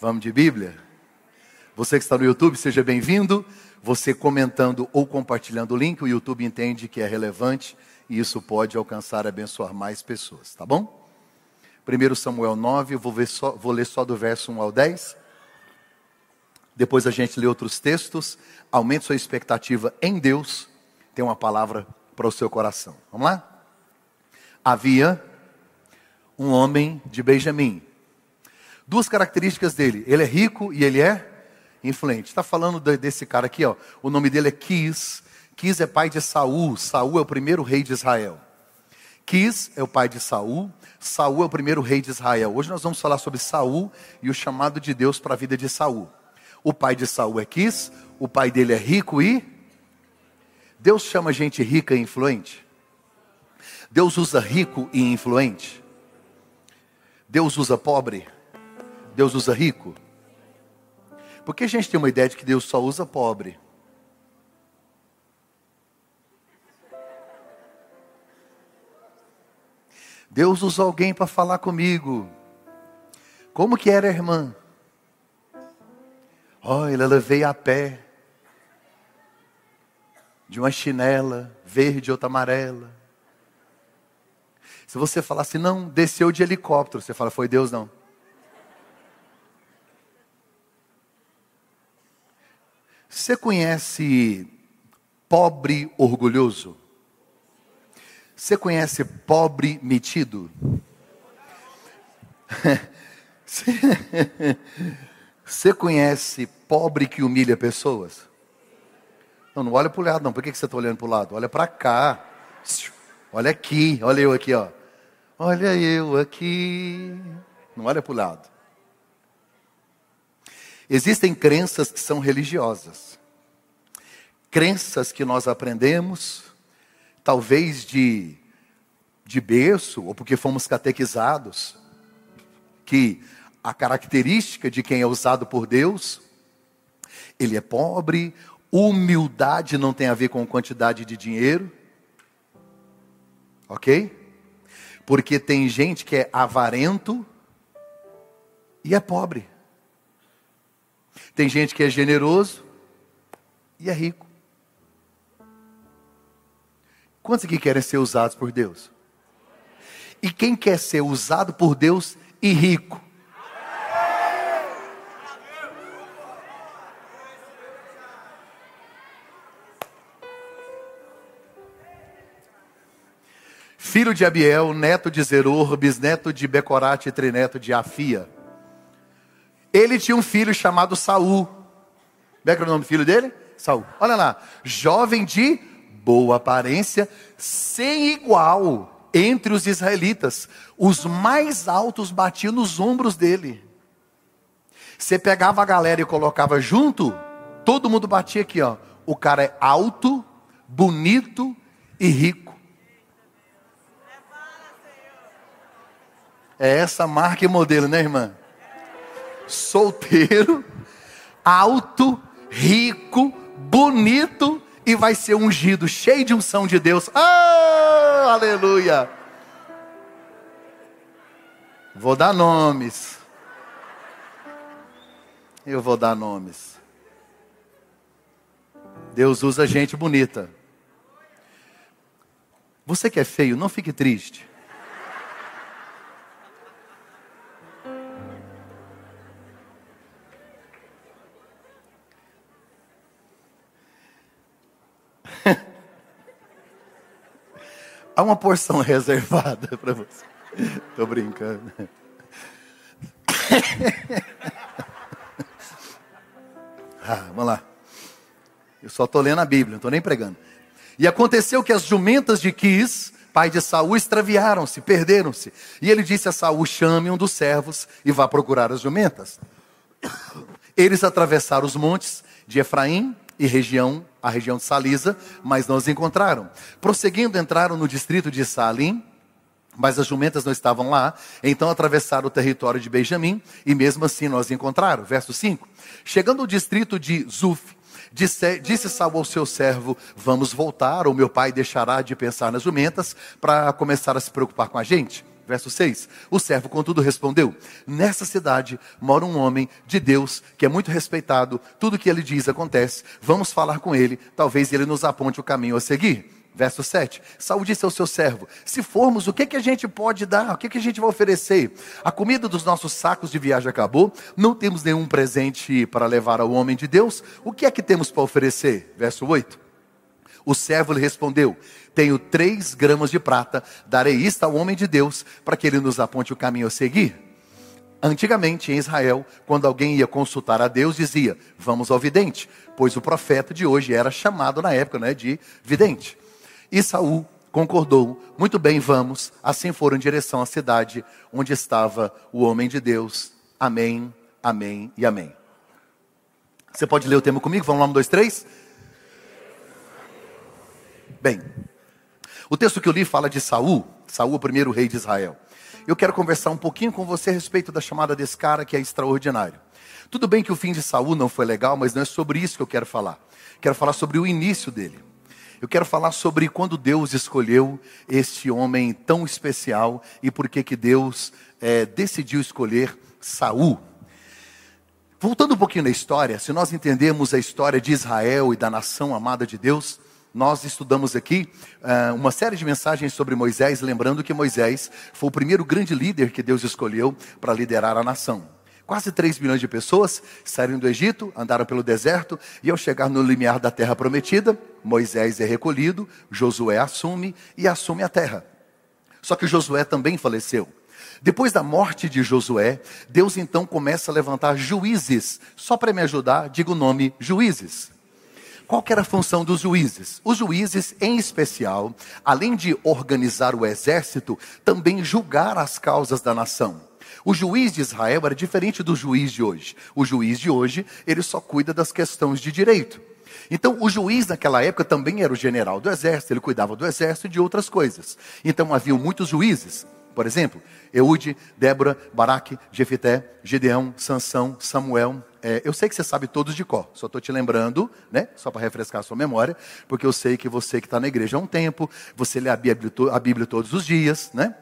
Vamos de Bíblia? Você que está no YouTube, seja bem-vindo. Você comentando ou compartilhando o link, o YouTube entende que é relevante e isso pode alcançar e abençoar mais pessoas, tá bom? 1 Samuel 9, eu vou, só, vou ler só do verso 1 ao 10. Depois a gente lê outros textos. Aumente sua expectativa em Deus. Tem uma palavra para o seu coração. Vamos lá? Havia um homem de Benjamim Duas características dele: ele é rico e ele é influente. Está falando desse cara aqui, ó. O nome dele é Quis. Quis é pai de Saul. Saul é o primeiro rei de Israel. Quis é o pai de Saul. Saul é o primeiro rei de Israel. Hoje nós vamos falar sobre Saul e o chamado de Deus para a vida de Saul. O pai de Saul é Quis. O pai dele é rico e Deus chama gente rica e influente. Deus usa rico e influente. Deus usa pobre. Deus usa rico? Porque a gente tem uma ideia de que Deus só usa pobre. Deus usou alguém para falar comigo. Como que era a irmã? Olha, ela veio a pé. De uma chinela verde, outra amarela. Se você falasse, não, desceu de helicóptero, você fala, foi Deus não. Você conhece pobre orgulhoso? Você conhece pobre metido? Você conhece pobre que humilha pessoas? Não, não olha para o lado, não. Por que você está olhando para o lado? Olha para cá. Olha aqui. Olha eu aqui, ó. Olha eu aqui. Não olha para o lado. Existem crenças que são religiosas. Crenças que nós aprendemos, talvez de, de berço, ou porque fomos catequizados, que a característica de quem é usado por Deus, ele é pobre, humildade não tem a ver com quantidade de dinheiro, ok? Porque tem gente que é avarento e é pobre. Tem gente que é generoso e é rico. Quantos aqui querem ser usados por Deus? E quem quer ser usado por Deus e rico? Filho de Abiel, neto de Zeror, bisneto de Becorate e trineto de Afia. Ele tinha um filho chamado Saul. Como é o nome do filho dele? Saul. Olha lá. Jovem de boa aparência, sem igual entre os israelitas. Os mais altos batiam nos ombros dele. Você pegava a galera e colocava junto, todo mundo batia aqui, ó. O cara é alto, bonito e rico. É essa marca e modelo, né, irmã? Solteiro, alto, rico, bonito e vai ser ungido, cheio de unção de Deus. Oh, aleluia! Vou dar nomes. Eu vou dar nomes. Deus usa gente bonita. Você que é feio, não fique triste. Há uma porção reservada para você. Estou brincando. ah, vamos lá. Eu só estou lendo a Bíblia, não estou nem pregando. E aconteceu que as jumentas de Quis, pai de Saul, extraviaram-se, perderam-se. E ele disse a Saul: chame um dos servos e vá procurar as jumentas. Eles atravessaram os montes de Efraim e região, a região de Salisa, mas não os encontraram. Prosseguindo, entraram no distrito de Salim, mas as jumentas não estavam lá, então atravessaram o território de Benjamim, e mesmo assim nós encontraram. Verso 5. Chegando ao distrito de Zuf, disse, disse Saul ao seu servo: Vamos voltar, ou meu pai deixará de pensar nas jumentas para começar a se preocupar com a gente. Verso 6. O servo, contudo, respondeu: Nessa cidade mora um homem de Deus que é muito respeitado, tudo que ele diz acontece. Vamos falar com ele, talvez ele nos aponte o caminho a seguir. Verso 7. Saúl disse ao seu servo: Se formos, o que, que a gente pode dar? O que, que a gente vai oferecer? A comida dos nossos sacos de viagem acabou, não temos nenhum presente para levar ao homem de Deus. O que é que temos para oferecer? Verso 8. O servo lhe respondeu: Tenho três gramas de prata, darei isto ao homem de Deus, para que ele nos aponte o caminho a seguir. Antigamente, em Israel, quando alguém ia consultar a Deus, dizia: Vamos ao vidente, pois o profeta de hoje era chamado na época né, de vidente. E Saul concordou, muito bem, vamos. Assim foram em direção à cidade onde estava o homem de Deus. Amém, amém e amém. Você pode ler o tema comigo? Vamos lá, um, dois, três. Bem, o texto que eu li fala de Saul, Saul, o primeiro rei de Israel. Eu quero conversar um pouquinho com você a respeito da chamada desse cara que é extraordinário. Tudo bem que o fim de Saul não foi legal, mas não é sobre isso que eu quero falar. Quero falar sobre o início dele. Eu quero falar sobre quando Deus escolheu este homem tão especial e por que que Deus é, decidiu escolher Saul. Voltando um pouquinho na história, se nós entendemos a história de Israel e da nação amada de Deus, nós estudamos aqui uh, uma série de mensagens sobre Moisés, lembrando que Moisés foi o primeiro grande líder que Deus escolheu para liderar a nação. Quase 3 milhões de pessoas saíram do Egito, andaram pelo deserto, e ao chegar no limiar da terra prometida, Moisés é recolhido, Josué assume e assume a terra. Só que Josué também faleceu. Depois da morte de Josué, Deus então começa a levantar juízes. Só para me ajudar, diga o nome juízes. Qual era a função dos juízes? Os juízes, em especial, além de organizar o exército, também julgar as causas da nação. O juiz de Israel era diferente do juiz de hoje. O juiz de hoje, ele só cuida das questões de direito. Então, o juiz naquela época também era o general do exército, ele cuidava do exército e de outras coisas. Então, havia muitos juízes. Por exemplo, Eude, Débora, Baraque, Jefité, Gideão, Sansão, Samuel. É, eu sei que você sabe todos de cor, só estou te lembrando, né? Só para refrescar a sua memória, porque eu sei que você que está na igreja há um tempo, você lê a Bíblia, a Bíblia todos os dias, né?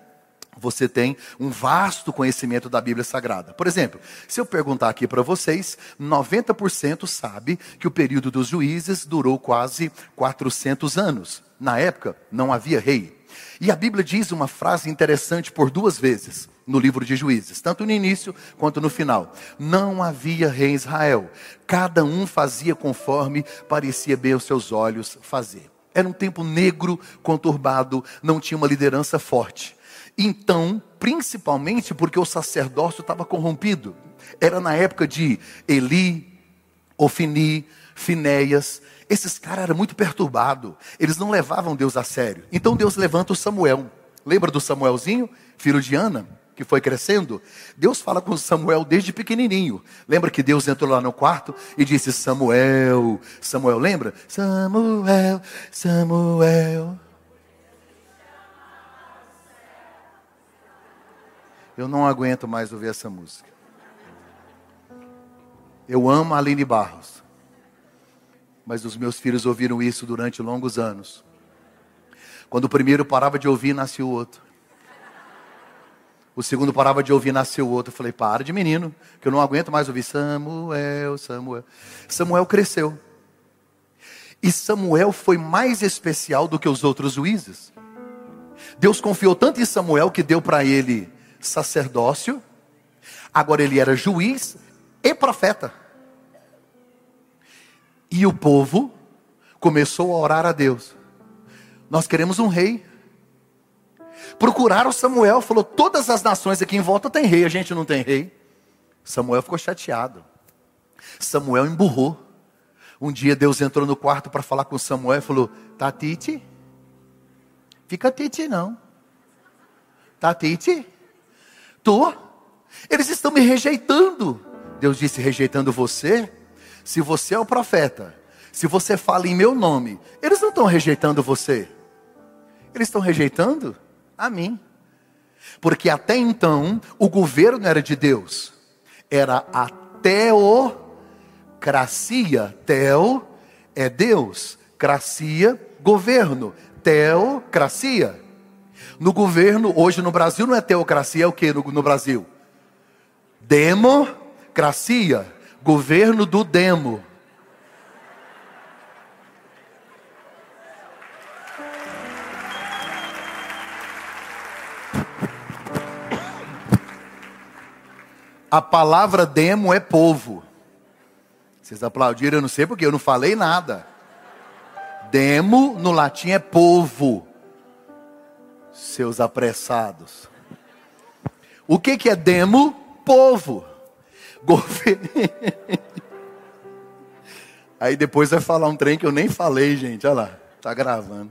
você tem um vasto conhecimento da Bíblia Sagrada. Por exemplo, se eu perguntar aqui para vocês, 90% sabe que o período dos juízes durou quase 400 anos. Na época, não havia rei. E a Bíblia diz uma frase interessante por duas vezes no livro de Juízes, tanto no início quanto no final. Não havia rei em Israel. Cada um fazia conforme parecia bem aos seus olhos fazer. Era um tempo negro, conturbado, não tinha uma liderança forte. Então, principalmente porque o sacerdócio estava corrompido. Era na época de Eli, Ofini, Finéias. Esses caras eram muito perturbados. Eles não levavam Deus a sério. Então Deus levanta o Samuel. Lembra do Samuelzinho, filho de Ana, que foi crescendo? Deus fala com Samuel desde pequenininho. Lembra que Deus entrou lá no quarto e disse: Samuel, Samuel, lembra? Samuel, Samuel. Eu não aguento mais ouvir essa música. Eu amo a Aline Barros. Mas os meus filhos ouviram isso durante longos anos. Quando o primeiro parava de ouvir, nasceu o outro. O segundo parava de ouvir, nasceu o outro. Eu falei, para de menino, que eu não aguento mais ouvir Samuel, Samuel. Samuel cresceu. E Samuel foi mais especial do que os outros juízes. Deus confiou tanto em Samuel que deu para ele sacerdócio, agora ele era juiz e profeta. E o povo começou a orar a Deus. Nós queremos um rei. Procuraram Samuel, falou: todas as nações aqui em volta tem rei, a gente não tem rei. Samuel ficou chateado. Samuel emburrou. Um dia Deus entrou no quarto para falar com Samuel e falou: Tá Tite? Fica Tite não. Tá Tite? Tô. Eles estão me rejeitando. Deus disse: rejeitando você? Se você é o profeta, se você fala em meu nome, eles não estão rejeitando você. Eles estão rejeitando a mim. Porque até então, o governo era de Deus. Era a teocracia. Teo é Deus. Cracia, governo. Teocracia. No governo, hoje no Brasil, não é teocracia, é o que no, no Brasil? Democracia. Governo do demo. A palavra demo é povo. Vocês aplaudiram, eu não sei porque eu não falei nada. Demo no latim é povo. Seus apressados. O que, que é demo? Povo. Governo. Aí depois vai falar um trem que eu nem falei, gente. Olha lá, tá gravando.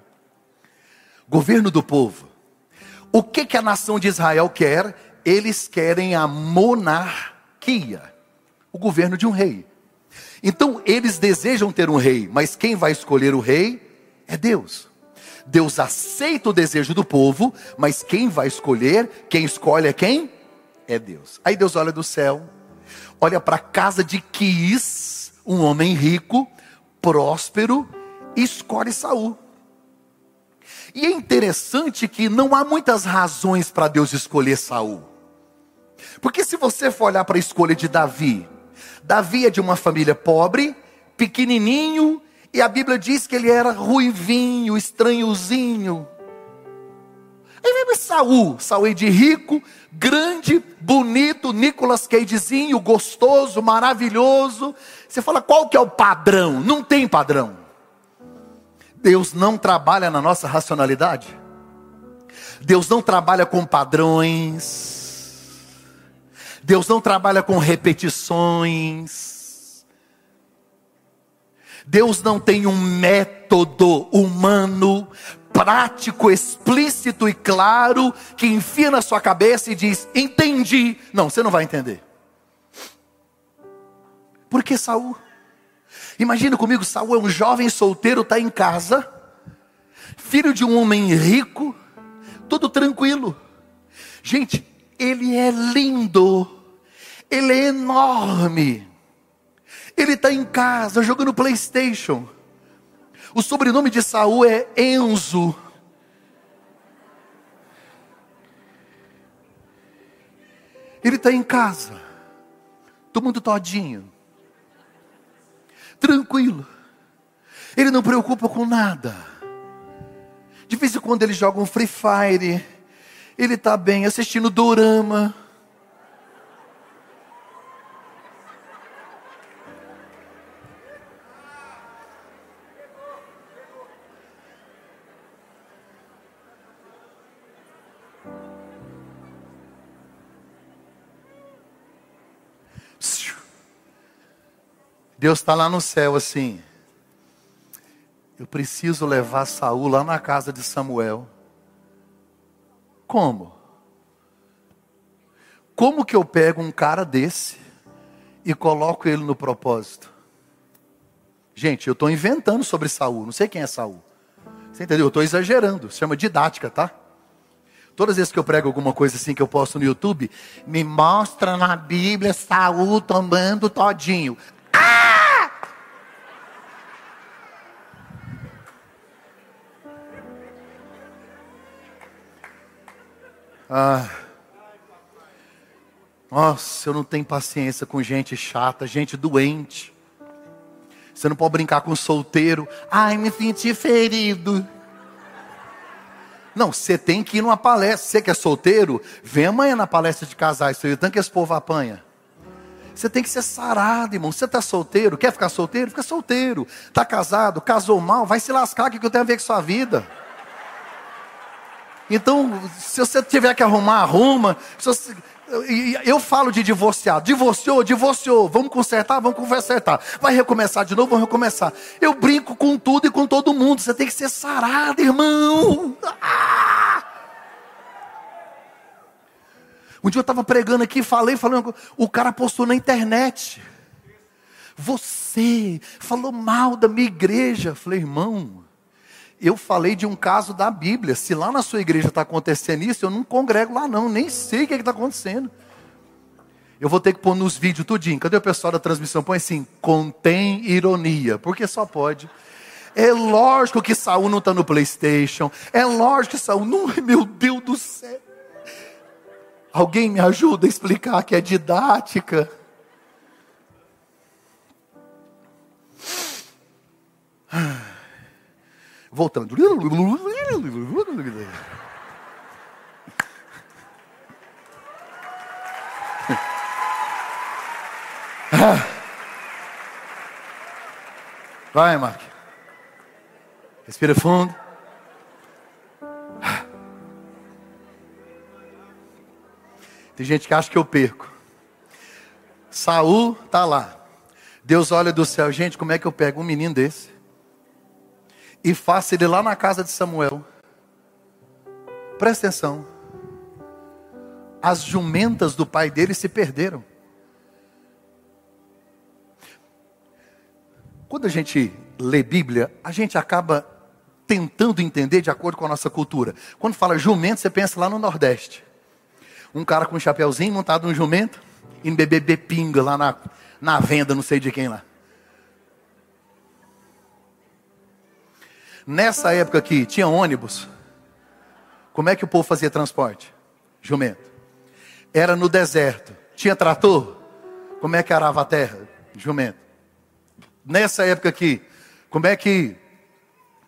Governo do povo. O que, que a nação de Israel quer? Eles querem a monarquia, o governo de um rei. Então, eles desejam ter um rei, mas quem vai escolher o rei é Deus. Deus aceita o desejo do povo, mas quem vai escolher, quem escolhe é quem? É Deus. Aí Deus olha do céu, olha para a casa de Quis, um homem rico, próspero, e escolhe Saul. E é interessante que não há muitas razões para Deus escolher Saul. Porque se você for olhar para a escolha de Davi, Davi é de uma família pobre, pequenininho, e a Bíblia diz que ele era ruivinho, estranhozinho. Aí vem Saul, Saul é de rico, grande, bonito, Nicolas Cagezinho, gostoso, maravilhoso. Você fala, qual que é o padrão? Não tem padrão. Deus não trabalha na nossa racionalidade. Deus não trabalha com padrões. Deus não trabalha com repetições. Deus não tem um método humano, prático, explícito e claro, que enfia na sua cabeça e diz: Entendi. Não, você não vai entender. Por que Saul? Imagina comigo, Saul é um jovem solteiro, está em casa, filho de um homem rico, tudo tranquilo. Gente, ele é lindo. Ele é enorme. Ele está em casa jogando PlayStation. O sobrenome de Saul é Enzo. Ele está em casa, todo mundo todinho, tranquilo. Ele não preocupa com nada. De vez em quando ele joga um Free Fire. Ele está bem assistindo Dorama. Deus está lá no céu assim. Eu preciso levar Saul lá na casa de Samuel. Como? Como que eu pego um cara desse e coloco ele no propósito? Gente, eu estou inventando sobre Saul. Não sei quem é Saul. Você entendeu? Eu estou exagerando. Se chama didática, tá? Todas as vezes que eu prego alguma coisa assim que eu posto no YouTube, me mostra na Bíblia Saul tomando todinho. Ah. Nossa, eu não tenho paciência com gente chata, gente doente. Você não pode brincar com solteiro. Ai, me senti ferido. Não, você tem que ir numa palestra. Você que é solteiro, vem amanhã na palestra de casais. Você tanto que esse povo apanha. Você tem que ser sarado, irmão. Você está solteiro, quer ficar solteiro? Fica solteiro. Está casado, casou mal, vai se lascar. O que eu tenho a ver com sua vida? Então, se você tiver que arrumar, arruma. Você, eu falo de divorciado. Divorciou, divorciou. Vamos consertar, vamos consertar. Vai recomeçar de novo, vamos recomeçar. Eu brinco com tudo e com todo mundo. Você tem que ser sarado, irmão. Ah! Um dia eu estava pregando aqui, falei, falei, o cara postou na internet. Você falou mal da minha igreja. Falei, irmão, eu falei de um caso da Bíblia. Se lá na sua igreja está acontecendo isso, eu não congrego lá não, nem sei o que é está acontecendo. Eu vou ter que pôr nos vídeos tudinho. Cadê o pessoal da transmissão? Põe assim, contém ironia, porque só pode. É lógico que Saul não está no PlayStation. É lógico que Saul não. Meu Deus do céu. Alguém me ajuda a explicar que é didática. Voltando. Vai, Mark. Respira fundo. Tem gente que acha que eu perco. Saul tá lá. Deus olha do céu, gente, como é que eu pego um menino desse e faço ele lá na casa de Samuel? Presta atenção. As jumentas do pai dele se perderam. Quando a gente lê Bíblia, a gente acaba tentando entender de acordo com a nossa cultura. Quando fala jumento, você pensa lá no Nordeste. Um cara com um chapéuzinho montado num jumento, indo beber pinga lá na, na venda, não sei de quem lá. Nessa época aqui, tinha ônibus. Como é que o povo fazia transporte? Jumento. Era no deserto. Tinha trator? Como é que arava a terra? Jumento. Nessa época aqui, como é que.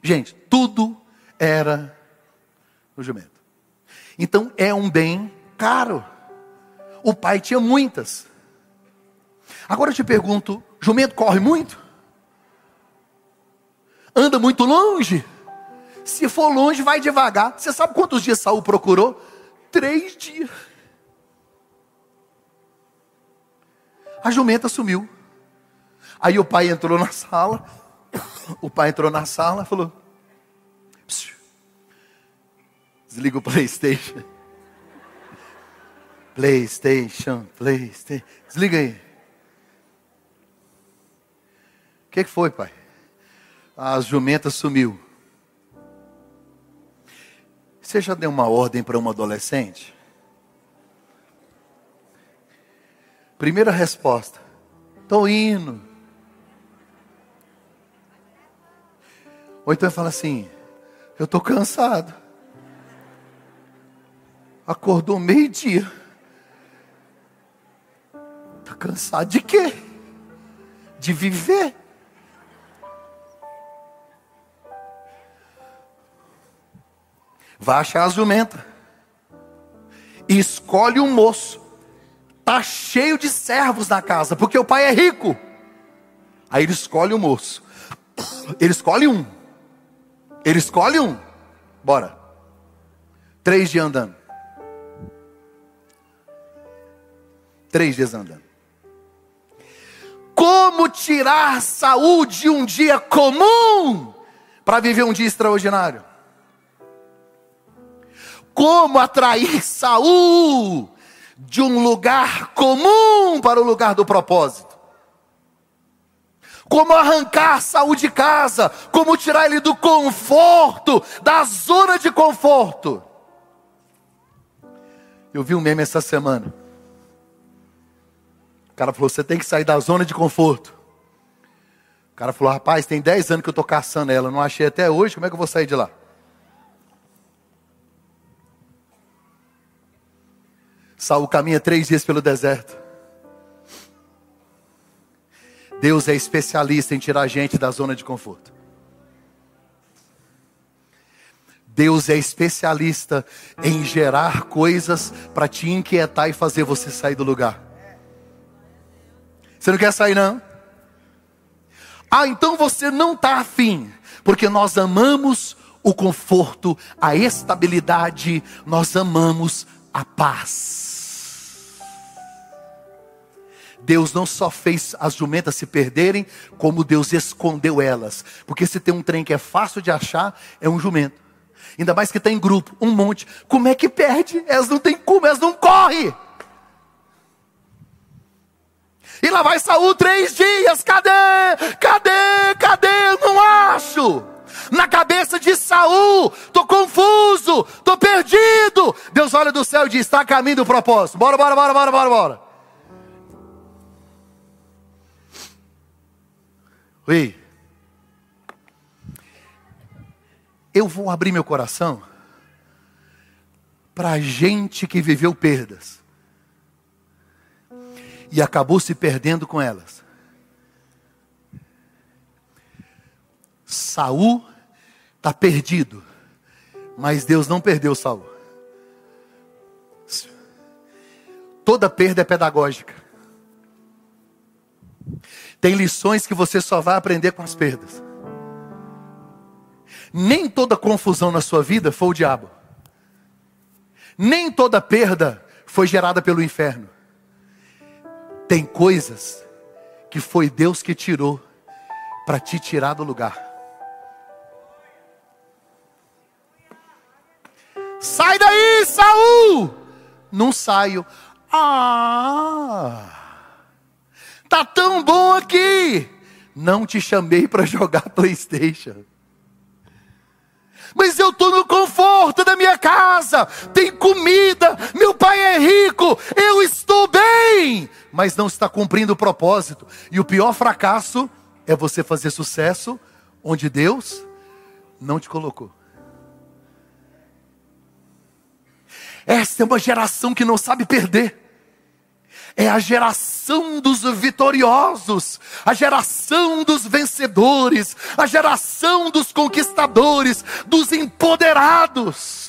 Gente, tudo era no jumento. Então é um bem caro. O pai tinha muitas. Agora eu te pergunto: jumento corre muito? Anda muito longe? Se for longe, vai devagar. Você sabe quantos dias Saul procurou? Três dias. A jumenta sumiu. Aí o pai entrou na sala. O pai entrou na sala e falou: Desliga o PlayStation. PlayStation, PlayStation. Desliga aí. O que, que foi, pai? As jumentas sumiu. Você já deu uma ordem para uma adolescente? Primeira resposta: Estou indo. Ou então fala assim: Eu estou cansado. Acordou meio-dia. Está cansado de quê? De viver. Vai achar a jumenta. E escolhe um moço. Tá cheio de servos na casa, porque o pai é rico. Aí ele escolhe o um moço. Ele escolhe um. Ele escolhe um. Bora. Três dias andando. Três dias andando. Como tirar saúde de um dia comum para viver um dia extraordinário? Como atrair Saul de um lugar comum para o lugar do propósito? Como arrancar Saul de casa? Como tirar ele do conforto, da zona de conforto? Eu vi um meme essa semana. O cara falou: você tem que sair da zona de conforto. O cara falou: rapaz, tem 10 anos que eu estou caçando ela, não achei até hoje, como é que eu vou sair de lá? Saul caminha três dias pelo deserto. Deus é especialista em tirar a gente da zona de conforto. Deus é especialista em gerar coisas para te inquietar e fazer você sair do lugar. Você não quer sair, não? Ah, então você não está afim, porque nós amamos o conforto, a estabilidade, nós amamos a paz. Deus não só fez as jumentas se perderem, como Deus escondeu elas. Porque se tem um trem que é fácil de achar, é um jumento. Ainda mais que está em grupo, um monte. Como é que perde? Elas não tem como, elas não correm. E lá vai Saul três dias. Cadê? Cadê? Cadê? Eu não acho. Na cabeça de Saul, tô confuso, tô perdido. Deus olha do céu e diz: está caminho do propósito. Bora, bora, bora, bora, bora, bora. Oi. eu vou abrir meu coração para gente que viveu perdas e acabou se perdendo com elas. Saul está perdido, mas Deus não perdeu Saul. Toda perda é pedagógica. Tem lições que você só vai aprender com as perdas. Nem toda confusão na sua vida foi o diabo. Nem toda perda foi gerada pelo inferno. Tem coisas que foi Deus que tirou para te tirar do lugar. Sai daí, Saul! Não saio. Ah! Tá tão bom aqui. Não te chamei para jogar PlayStation. Mas eu estou no conforto da minha casa, tem comida, meu pai é rico, eu estou bem, mas não está cumprindo o propósito. E o pior fracasso é você fazer sucesso onde Deus não te colocou. Esta é uma geração que não sabe perder é a geração dos vitoriosos, a geração dos vencedores, a geração dos conquistadores, dos empoderados.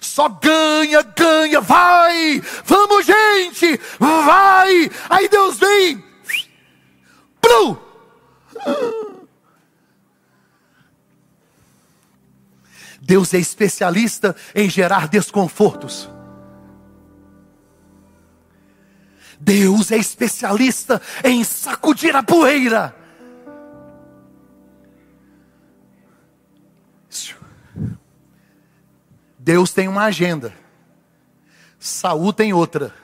Só ganha, ganha, vai, vamos gente, vai. Aí Deus vem, plum. Deus é especialista em gerar desconfortos. Deus é especialista em sacudir a poeira. Deus tem uma agenda. Saul tem outra.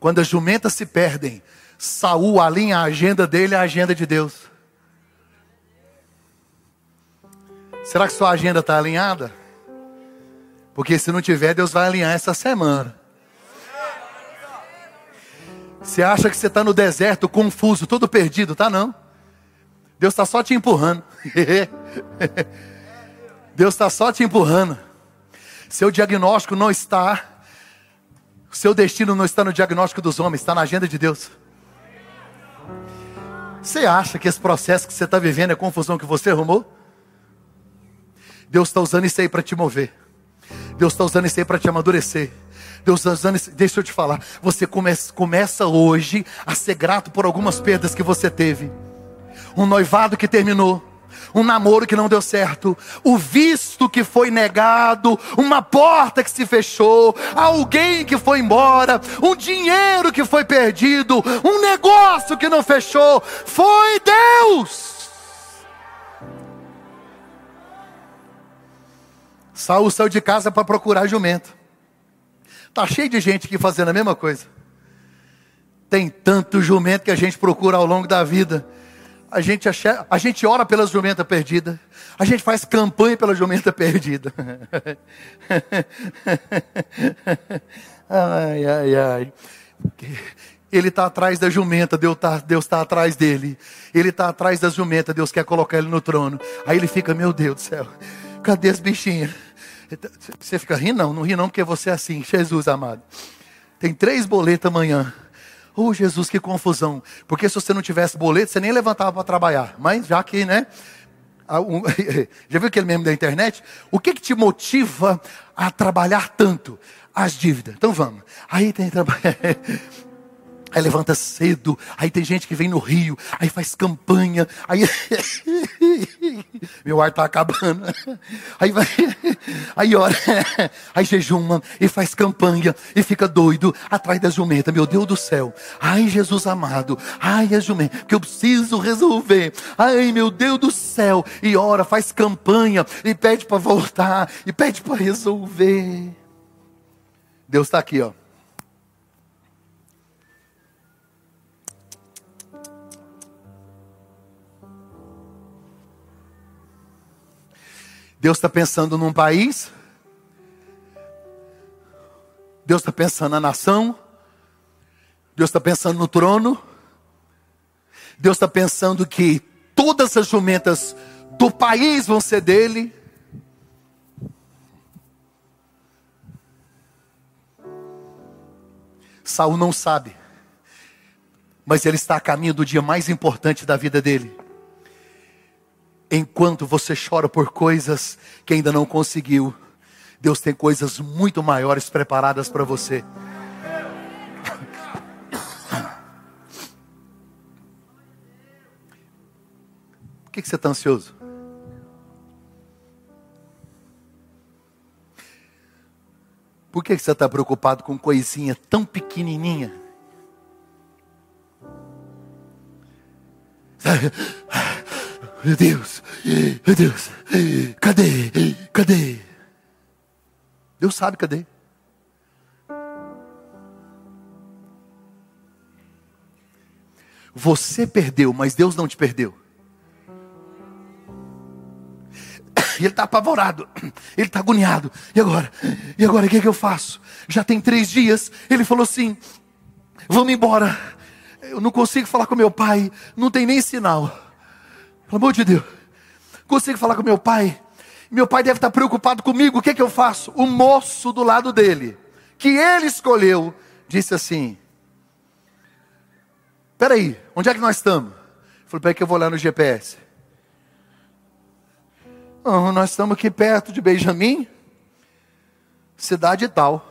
Quando as jumentas se perdem, Saul alinha a agenda dele à agenda de Deus. Será que sua agenda está alinhada? Porque se não tiver, Deus vai alinhar essa semana. Você acha que você está no deserto, confuso, todo perdido, tá não? Deus está só te empurrando. Deus está só te empurrando. Seu diagnóstico não está, seu destino não está no diagnóstico dos homens, está na agenda de Deus. Você acha que esse processo que você está vivendo é confusão que você arrumou? Deus está usando isso aí para te mover. Deus está usando isso aí para te amadurecer. Deus está usando isso. Deixa eu te falar. Você começa, começa hoje a ser grato por algumas perdas que você teve. Um noivado que terminou. Um namoro que não deu certo, o visto que foi negado, uma porta que se fechou, alguém que foi embora, um dinheiro que foi perdido, um negócio que não fechou. Foi Deus. Saul saiu de casa para procurar jumento. Tá cheio de gente aqui fazendo a mesma coisa. Tem tanto jumento que a gente procura ao longo da vida. A gente, acha, a gente ora pela jumenta perdida. A gente faz campanha pela jumenta perdida. ai, ai, ai. Ele está atrás da jumenta, Deus está tá atrás dele. Ele está atrás da jumenta, Deus quer colocar ele no trono. Aí ele fica, meu Deus do céu, cadê as bichinhas? Você fica rindo? Não, não ri não, porque você é assim, Jesus amado. Tem três boletas amanhã. Oh, Jesus, que confusão. Porque se você não tivesse boleto, você nem levantava para trabalhar. Mas já que, né? Já viu aquele meme da internet? O que, que te motiva a trabalhar tanto? As dívidas. Então vamos. Aí tem trabalho. Aí levanta cedo, aí tem gente que vem no Rio, aí faz campanha, aí meu ar tá acabando. Aí vai, aí ora, aí jejuma e faz campanha e fica doido atrás da jumenta. Meu Deus do céu. Ai, Jesus amado. Ai, a jumenta que eu preciso resolver. Ai, meu Deus do céu. E ora, faz campanha e pede para voltar e pede para resolver. Deus está aqui, ó. Deus está pensando num país, Deus está pensando na nação, Deus está pensando no trono, Deus está pensando que todas as jumentas do país vão ser dele. Saul não sabe, mas ele está a caminho do dia mais importante da vida dele. Enquanto você chora por coisas que ainda não conseguiu, Deus tem coisas muito maiores preparadas para você. Por que, que você está ansioso? Por que, que você está preocupado com coisinha tão pequenininha? Meu Deus, meu Deus, cadê? Cadê? Deus sabe cadê. Você perdeu, mas Deus não te perdeu. Ele está apavorado, ele está agoniado. E agora? E agora o que, é que eu faço? Já tem três dias. Ele falou assim: Vamos embora. Eu não consigo falar com meu pai, não tem nem sinal. Pelo amor de Deus, consigo falar com meu pai. Meu pai deve estar preocupado comigo. O que, é que eu faço? O moço do lado dele, que ele escolheu, disse assim: Peraí, onde é que nós estamos? Falei, peraí que eu vou lá no GPS. Oh, nós estamos aqui perto de Benjamim, cidade tal.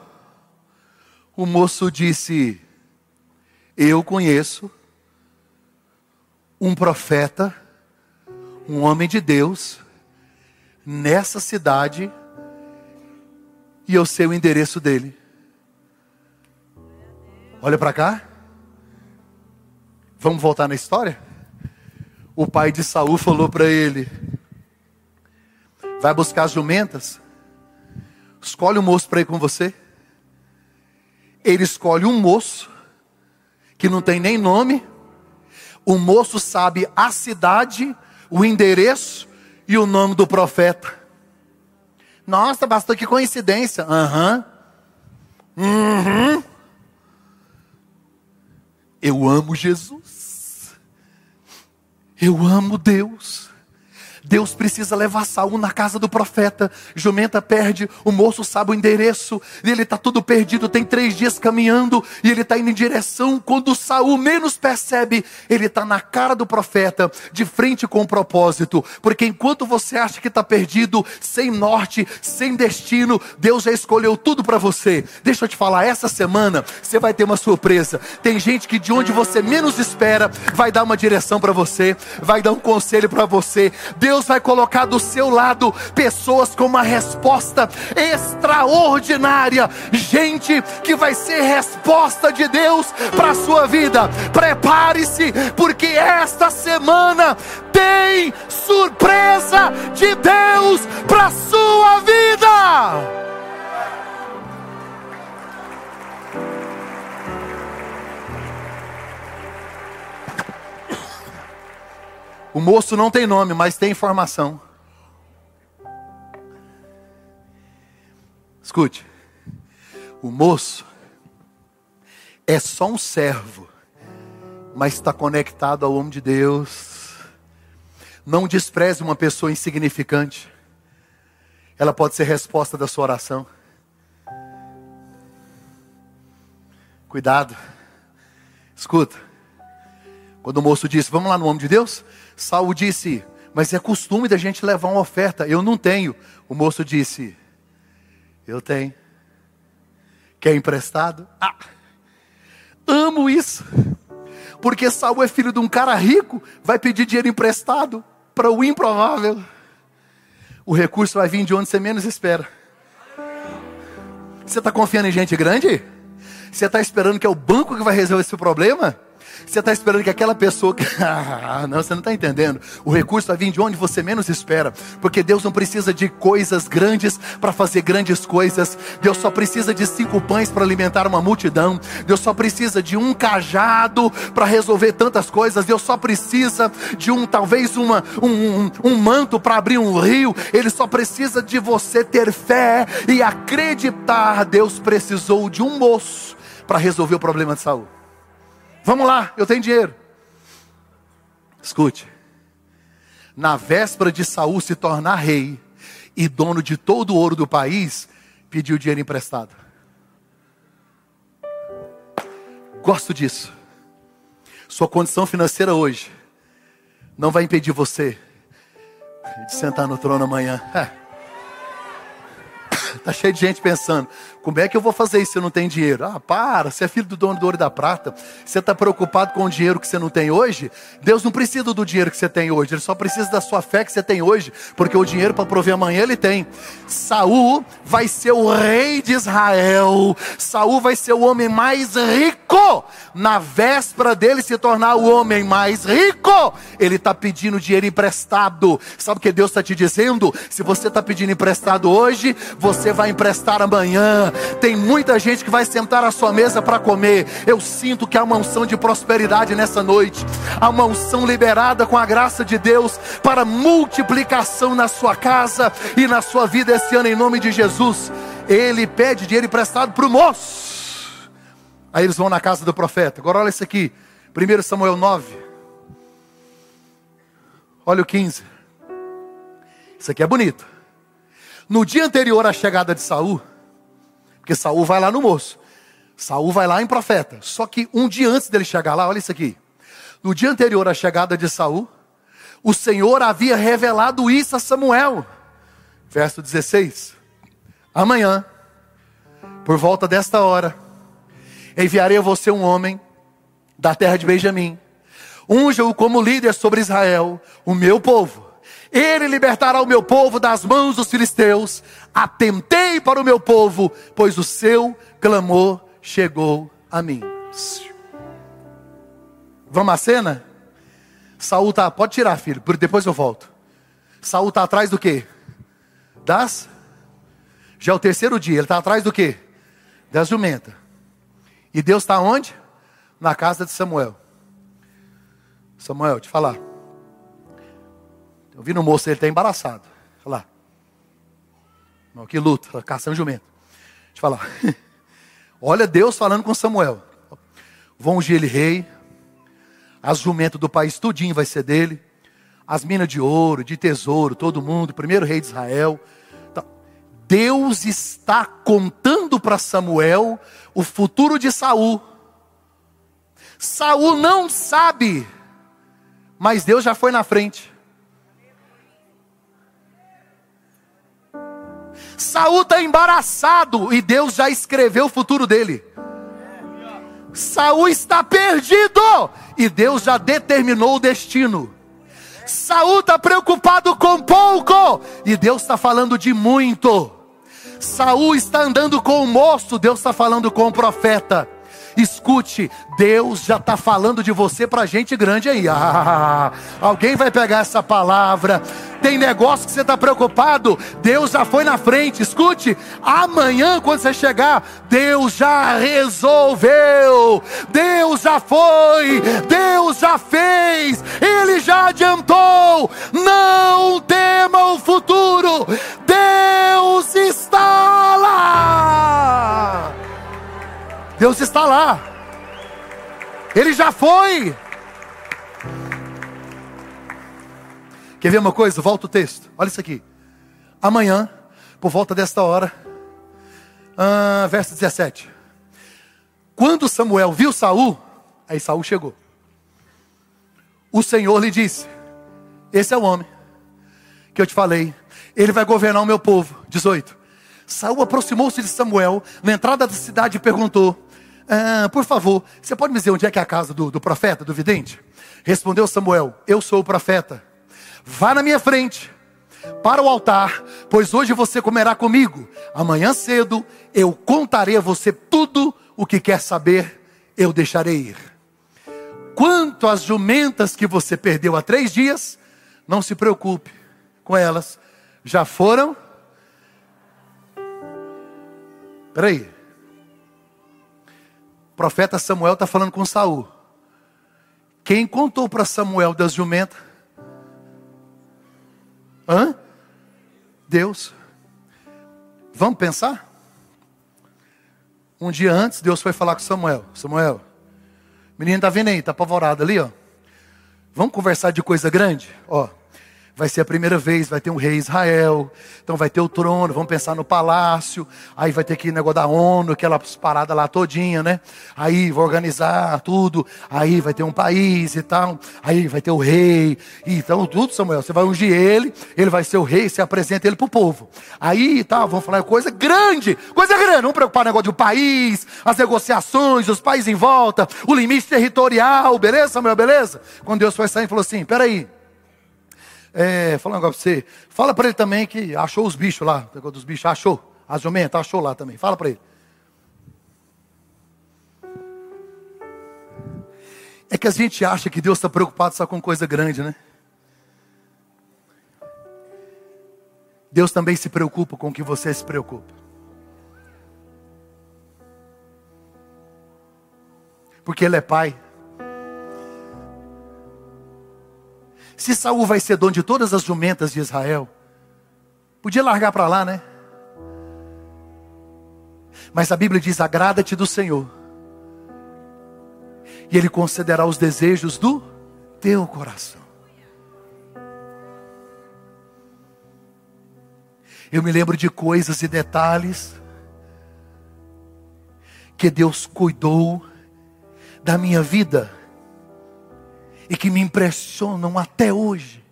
O moço disse: Eu conheço um profeta, um homem de Deus, nessa cidade, e eu sei o endereço dele. Olha para cá. Vamos voltar na história? O pai de Saul falou para ele: Vai buscar as jumentas? Escolhe um moço para ir com você. Ele escolhe um moço que não tem nem nome. O moço sabe a cidade, o endereço e o nome do profeta. Nossa, pastor, que coincidência. Aham. Uhum. uhum. Eu amo Jesus. Eu amo Deus. Deus precisa levar Saul na casa do profeta. Jumenta perde, o moço sabe o endereço, e ele está tudo perdido, tem três dias caminhando, e ele está indo em direção. Quando Saul menos percebe, ele está na cara do profeta, de frente com o propósito. Porque enquanto você acha que está perdido, sem norte, sem destino, Deus já escolheu tudo para você. Deixa eu te falar, essa semana você vai ter uma surpresa. Tem gente que de onde você menos espera, vai dar uma direção para você, vai dar um conselho para você. Deus Deus vai colocar do seu lado pessoas com uma resposta extraordinária, gente que vai ser resposta de Deus para a sua vida. Prepare-se, porque esta semana tem surpresa de Deus para a sua vida. O moço não tem nome, mas tem informação. Escute, o moço é só um servo, mas está conectado ao homem de Deus. Não despreze uma pessoa insignificante, ela pode ser resposta da sua oração. Cuidado, escuta. Quando o moço disse: Vamos lá no homem de Deus, Saul disse: Mas é costume da gente levar uma oferta. Eu não tenho. O moço disse: Eu tenho. Quer emprestado? Ah, amo isso. Porque Saul é filho de um cara rico, vai pedir dinheiro emprestado para o improvável. O recurso vai vir de onde você menos espera. Você está confiando em gente grande? Você está esperando que é o banco que vai resolver esse problema? Você está esperando que aquela pessoa. Ah, não, você não está entendendo. O recurso vai vir de onde você menos espera. Porque Deus não precisa de coisas grandes para fazer grandes coisas. Deus só precisa de cinco pães para alimentar uma multidão. Deus só precisa de um cajado para resolver tantas coisas. Deus só precisa de um, talvez, uma, um, um, um manto para abrir um rio. Ele só precisa de você ter fé e acreditar. Deus precisou de um moço para resolver o problema de Saul. Vamos lá, eu tenho dinheiro. Escute. na véspera de Saul se tornar rei e dono de todo o ouro do país, pediu dinheiro emprestado. Gosto disso. Sua condição financeira hoje não vai impedir você de sentar no trono amanhã. É. Tá cheio de gente pensando, como é que eu vou fazer isso se eu não tenho dinheiro? Ah, para, você é filho do dono do ouro e da prata. Você está preocupado com o dinheiro que você não tem hoje? Deus não precisa do dinheiro que você tem hoje, Ele só precisa da sua fé que você tem hoje, porque o dinheiro para prover amanhã Ele tem. Saul vai ser o rei de Israel. Saul vai ser o homem mais rico. Na véspera dele se tornar o homem mais rico, ele está pedindo dinheiro emprestado. Sabe o que Deus está te dizendo? Se você está pedindo emprestado hoje, você vai emprestar amanhã. Tem muita gente que vai sentar à sua mesa para comer. Eu sinto que há uma unção de prosperidade nessa noite. Há uma unção liberada com a graça de Deus para multiplicação na sua casa e na sua vida esse ano, em nome de Jesus. Ele pede dinheiro emprestado para o moço. Aí eles vão na casa do profeta. Agora olha isso aqui. 1 Samuel 9. Olha o 15. Isso aqui é bonito. No dia anterior à chegada de Saul, porque Saul vai lá no moço. Saul vai lá em profeta. Só que um dia antes dele chegar lá, olha isso aqui. No dia anterior à chegada de Saul, o Senhor havia revelado isso a Samuel. Verso 16. Amanhã, por volta desta hora, enviarei a você um homem da terra de Benjamim. Unja-o como líder sobre Israel, o meu povo. Ele libertará o meu povo das mãos dos filisteus. Atentei para o meu povo, pois o seu clamor chegou a mim. Vamos à cena? Saul tá, pode tirar, filho, depois eu volto. Saul está atrás do quê? Das? Já é o terceiro dia, ele está atrás do quê? Das jumentas. E Deus está onde? Na casa de Samuel. Samuel, te falar. Eu vi no moço, ele está embaraçado. Olha lá. Que luta, caçando jumento. Deixa eu falar. Olha Deus falando com Samuel. Vão ungir ele rei. As jumentas do país tudinho vai ser dele. As minas de ouro, de tesouro, todo mundo. Primeiro rei de Israel. Tá. Deus está contando para Samuel o futuro de Saul. Saul não sabe, mas Deus já foi na frente. Saul está embaraçado e Deus já escreveu o futuro dele. Saul está perdido e Deus já determinou o destino. Saul está preocupado com pouco e Deus está falando de muito. Saul está andando com o moço, Deus está falando com o profeta. Escute, Deus já está falando de você para gente grande aí. Ah, alguém vai pegar essa palavra. Tem negócio que você está preocupado, Deus já foi na frente. Escute, amanhã quando você chegar, Deus já resolveu, Deus já foi, Deus já fez, Ele já adiantou. Não tema Deus está lá. Ele já foi. Quer ver uma coisa? Volta o texto. Olha isso aqui. Amanhã, por volta desta hora, ah, verso 17. Quando Samuel viu Saul, aí Saul chegou. O Senhor lhe disse: Esse é o homem que eu te falei. Ele vai governar o meu povo. 18. Saul aproximou-se de Samuel na entrada da cidade e perguntou: ah, por favor, você pode me dizer onde é que é a casa do, do profeta, do vidente? Respondeu Samuel: Eu sou o profeta. Vá na minha frente, para o altar, pois hoje você comerá comigo. Amanhã cedo eu contarei a você tudo o que quer saber, eu deixarei ir. Quanto às jumentas que você perdeu há três dias, não se preocupe com elas, já foram. Peraí profeta Samuel está falando com Saul. Quem contou para Samuel das jumentas? Hã? Deus. Vamos pensar? Um dia antes, Deus foi falar com Samuel. Samuel, menino está vendo aí, está apavorado ali, ó. Vamos conversar de coisa grande? Ó, vai ser a primeira vez, vai ter um rei Israel, então vai ter o trono, vamos pensar no palácio, aí vai ter que negócio da ONU, aquela parada lá todinha, né? Aí vai organizar tudo, aí vai ter um país e tal, aí vai ter o rei, então tudo, Samuel, você vai ungir ele, ele vai ser o rei, você apresenta ele pro povo. Aí tá, vamos falar coisa grande, coisa grande, vamos preocupar no negócio do país, as negociações, os países em volta, o limite territorial, beleza, Samuel, beleza? Quando Deus foi sair, falou assim, peraí, é, falar um negócio pra você. Fala para ele também que achou os bichos lá. O dos bichos, achou. As jumentas, achou lá também. Fala para ele. É que a gente acha que Deus está preocupado só com coisa grande, né? Deus também se preocupa com o que você se preocupa. Porque Ele é Pai. Se Saul vai ser dono de todas as jumentas de Israel, podia largar para lá, né? Mas a Bíblia diz: agrada-te do Senhor, e Ele concederá os desejos do teu coração. Eu me lembro de coisas e detalhes que Deus cuidou da minha vida e que me impressionam até hoje.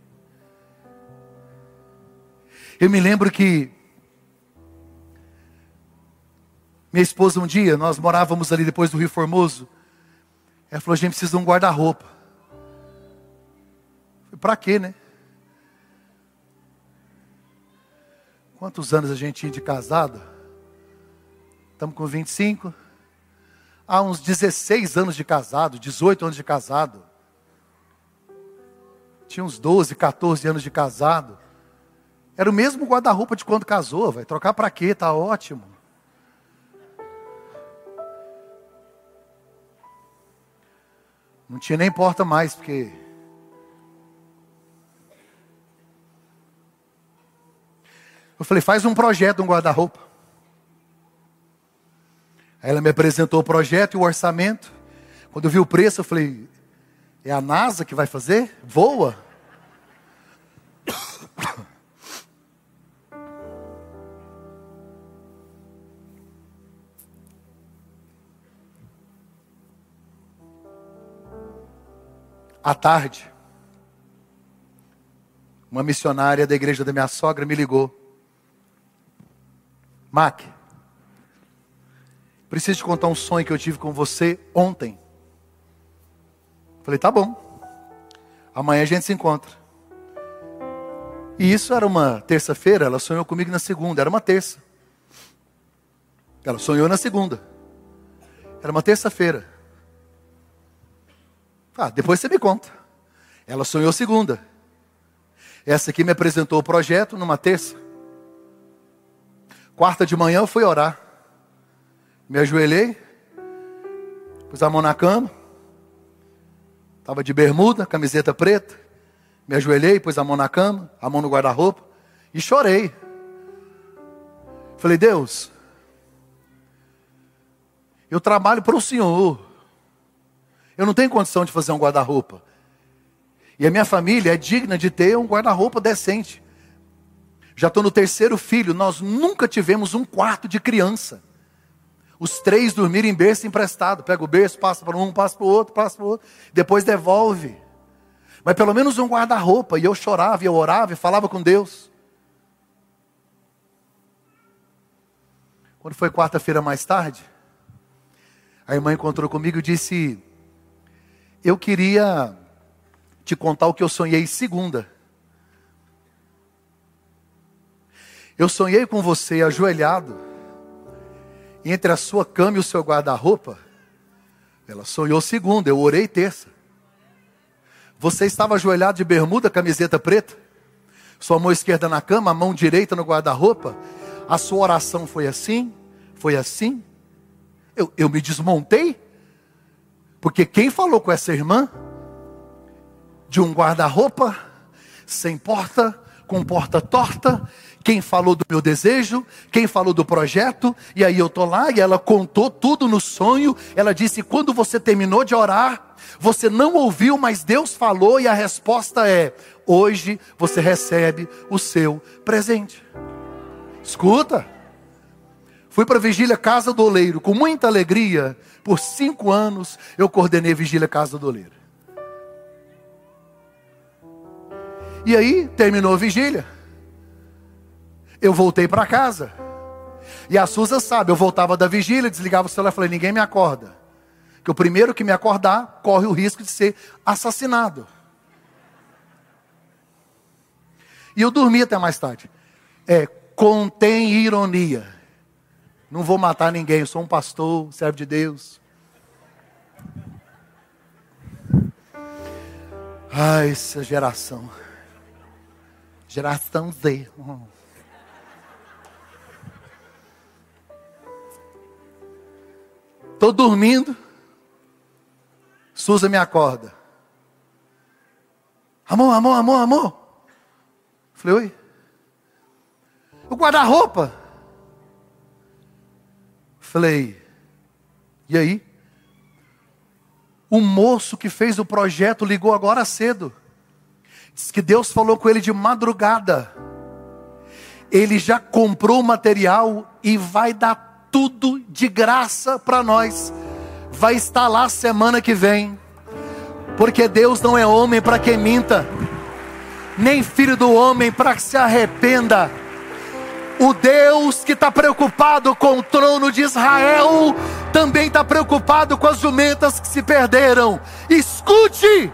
Eu me lembro que minha esposa um dia, nós morávamos ali depois do Rio Formoso. Ela falou: a gente precisa de um guarda-roupa. Para quê, né? Quantos anos a gente tinha de casado? Estamos com 25. Há uns 16 anos de casado, 18 anos de casado tinha uns 12, 14 anos de casado. Era o mesmo guarda-roupa de quando casou, vai trocar para quê? Tá ótimo. Não tinha nem porta mais, porque Eu falei, faz um projeto, um guarda-roupa. Aí ela me apresentou o projeto e o orçamento. Quando eu vi o preço, eu falei, é a NASA que vai fazer? Voa. À tarde, uma missionária da igreja da minha sogra me ligou. Mac, preciso te contar um sonho que eu tive com você ontem. Falei, tá bom. Amanhã a gente se encontra. E isso era uma terça-feira, ela sonhou comigo na segunda, era uma terça. Ela sonhou na segunda. Era uma terça-feira. Ah, depois você me conta. Ela sonhou segunda. Essa aqui me apresentou o projeto numa terça. Quarta de manhã eu fui orar. Me ajoelhei, pus a mão na cama. Estava de bermuda, camiseta preta. Me ajoelhei, pus a mão na cama, a mão no guarda-roupa e chorei. Falei, Deus, eu trabalho para o Senhor. Eu não tenho condição de fazer um guarda-roupa. E a minha família é digna de ter um guarda-roupa decente. Já estou no terceiro filho, nós nunca tivemos um quarto de criança. Os três dormiram em berço emprestado. Pega o berço, passa para um, passa para o outro, passa para o outro. Depois devolve. Mas pelo menos um guarda-roupa. E eu chorava, e eu orava, e falava com Deus. Quando foi quarta-feira mais tarde, a irmã encontrou comigo e disse: Eu queria te contar o que eu sonhei segunda. Eu sonhei com você ajoelhado entre a sua cama e o seu guarda-roupa, ela sonhou segunda, eu orei terça. Você estava ajoelhado de bermuda, camiseta preta, sua mão esquerda na cama, a mão direita no guarda-roupa. A sua oração foi assim, foi assim. Eu, eu me desmontei, porque quem falou com essa irmã de um guarda-roupa sem porta, com porta torta, quem falou do meu desejo, quem falou do projeto, e aí eu tô lá e ela contou tudo no sonho. Ela disse: "Quando você terminou de orar, você não ouviu, mas Deus falou e a resposta é: hoje você recebe o seu presente". Escuta. Fui para a vigília Casa do Oleiro com muita alegria. Por cinco anos eu coordenei a vigília Casa do Oleiro. E aí terminou a vigília. Eu voltei para casa. E a Suza sabe, eu voltava da vigília, desligava o celular e falei: ninguém me acorda. Que o primeiro que me acordar corre o risco de ser assassinado. E eu dormi até mais tarde. É, contém ironia. Não vou matar ninguém, eu sou um pastor, servo de Deus. Ai, essa geração. Geração Z. Estou dormindo. Suza me acorda. Amor, amor, amor, amor. Falei, oi. O guarda-roupa. Falei, e aí? O moço que fez o projeto ligou agora cedo. Diz que Deus falou com ele de madrugada. Ele já comprou o material e vai dar tudo de graça para nós. Vai estar lá semana que vem. Porque Deus não é homem para que minta, nem filho do homem para que se arrependa. O Deus que está preocupado com o trono de Israel também está preocupado com as jumentas que se perderam. Escute!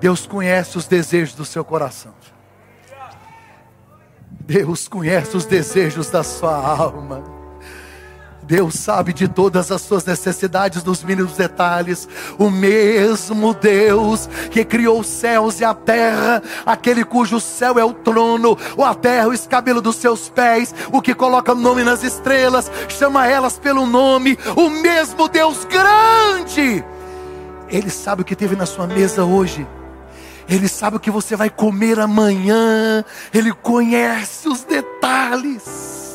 Deus conhece os desejos do seu coração. Deus conhece os desejos da sua alma. Deus sabe de todas as suas necessidades nos mínimos detalhes. O mesmo Deus que criou os céus e a terra, aquele cujo céu é o trono, ou a terra o escabelo dos seus pés, o que coloca nome nas estrelas, chama elas pelo nome, o mesmo Deus grande. Ele sabe o que teve na sua mesa hoje. Ele sabe o que você vai comer amanhã. Ele conhece os detalhes.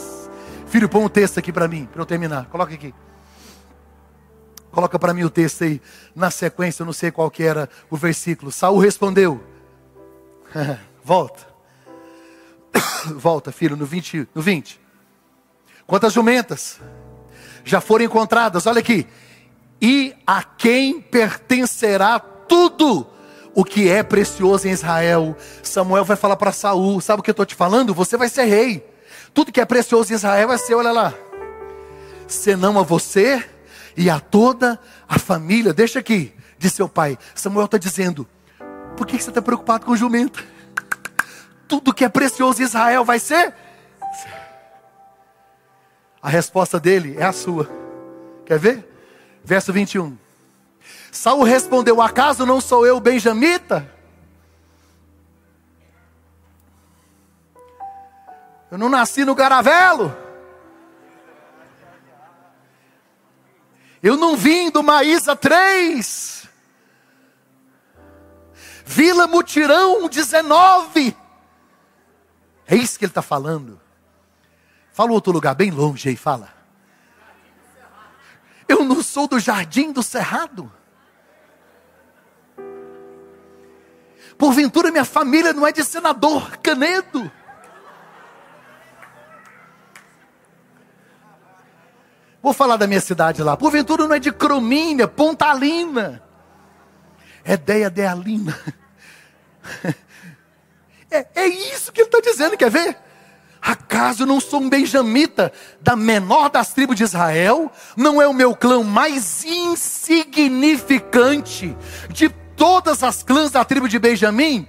Filho, põe um texto aqui para mim, para eu terminar. Coloca aqui. Coloca para mim o texto aí, na sequência, eu não sei qual que era o versículo. Saul respondeu. Volta. Volta, filho, no 20, no 20. Quantas jumentas já foram encontradas? Olha aqui. E a quem pertencerá tudo o que é precioso em Israel? Samuel vai falar para Saul, sabe o que eu estou te falando? Você vai ser rei. Tudo que é precioso em Israel vai ser, olha lá. Senão a você e a toda a família. Deixa aqui, de seu pai. Samuel está dizendo: por que você está preocupado com jumento? Tudo que é precioso em Israel vai ser. A resposta dele é a sua. Quer ver? Verso 21. Saul respondeu: Acaso não sou eu benjamita? Eu não nasci no garavelo. Eu não vim do Maísa 3. Vila Mutirão 19. É isso que ele está falando. Fala outro lugar bem longe aí, fala. Eu não sou do jardim do cerrado. Porventura minha família não é de senador Canedo. Vou falar da minha cidade lá. Porventura não é de Cromínia, Pontalina. É Deia Dealina. É, é isso que ele está dizendo, quer ver? Acaso não sou um benjamita da menor das tribos de Israel? Não é o meu clã mais insignificante de todas as clãs da tribo de Benjamim?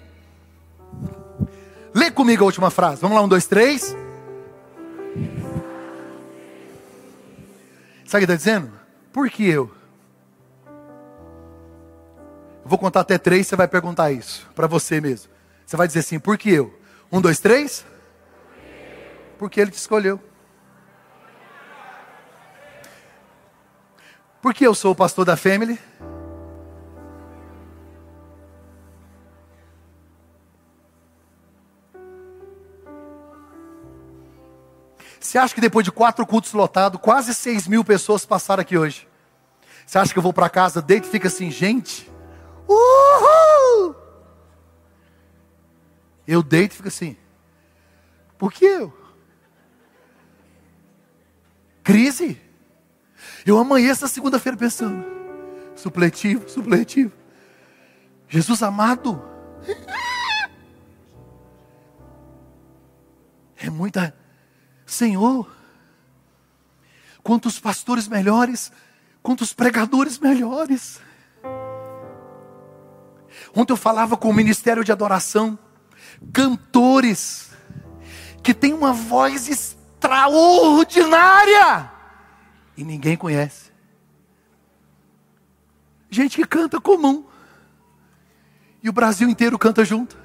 Lê comigo a última frase. Vamos lá, um, dois, três. Sabe o que está dizendo? Por que eu? Eu vou contar até três, você vai perguntar isso para você mesmo. Você vai dizer assim, por que eu? Um, dois, três? Porque ele te escolheu. Porque eu sou o pastor da family. Você acha que depois de quatro cultos lotados, quase seis mil pessoas passaram aqui hoje? Você acha que eu vou para casa, deito e fica assim, gente? Uhul! Eu deito e fico assim. Por que eu? Crise. Eu amanheço a segunda-feira pensando. Supletivo, supletivo. Jesus amado. É muita. Senhor, quantos pastores melhores, quantos pregadores melhores. Ontem eu falava com o ministério de adoração, cantores, que tem uma voz extraordinária e ninguém conhece. Gente que canta comum. E o Brasil inteiro canta junto.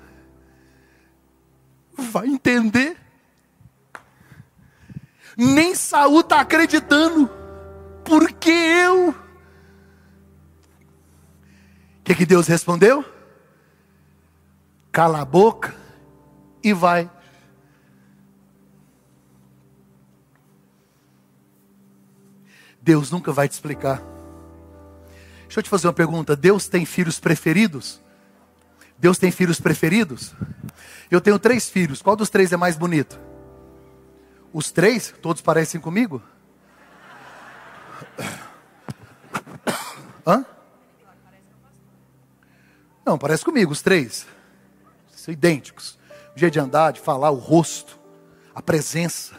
Vai entender. Nem Saul está acreditando. Porque eu. O que, que Deus respondeu? Cala a boca e vai. Deus nunca vai te explicar. Deixa eu te fazer uma pergunta: Deus tem filhos preferidos? Deus tem filhos preferidos? Eu tenho três filhos, qual dos três é mais bonito? Os três? Todos parecem comigo? Hã? Não, parece comigo, os três. São idênticos. O jeito de andar, de falar, o rosto, a presença.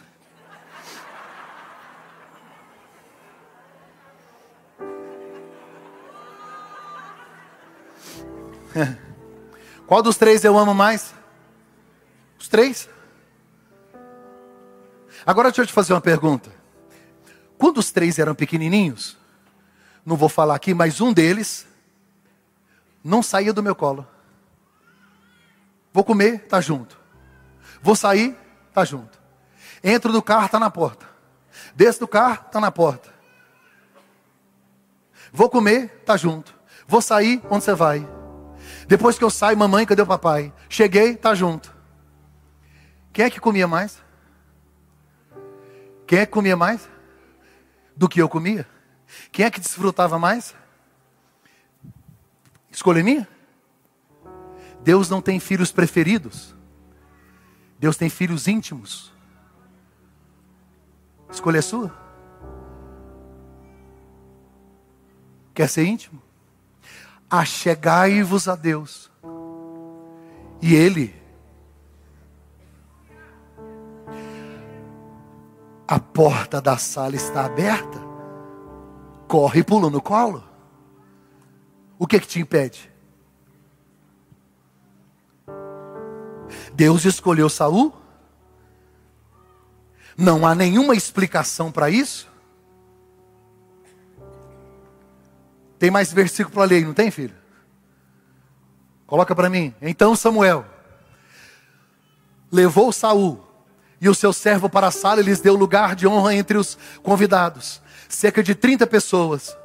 Qual dos três eu amo mais? Os três. Agora deixa eu te fazer uma pergunta. Quando os três eram pequenininhos, não vou falar aqui, mas um deles não saía do meu colo. Vou comer, tá junto. Vou sair, tá junto. Entro no carro, tá na porta. Desço do carro, tá na porta. Vou comer, tá junto. Vou sair, onde você vai? Depois que eu saio, mamãe, cadê o papai? Cheguei, tá junto. Quem é que comia mais? Quem é que comia mais? Do que eu comia? Quem é que desfrutava mais? Escolha minha? Deus não tem filhos preferidos. Deus tem filhos íntimos. Escolha é sua. Quer ser íntimo? achegai-vos a Deus. E Ele, a porta da sala está aberta, corre e pula no colo. O que, que te impede? Deus escolheu Saul? Não há nenhuma explicação para isso? Tem mais versículo para ler, não tem, filho? Coloca para mim. Então Samuel levou Saul e o seu servo para a sala e lhes deu lugar de honra entre os convidados, cerca de 30 pessoas.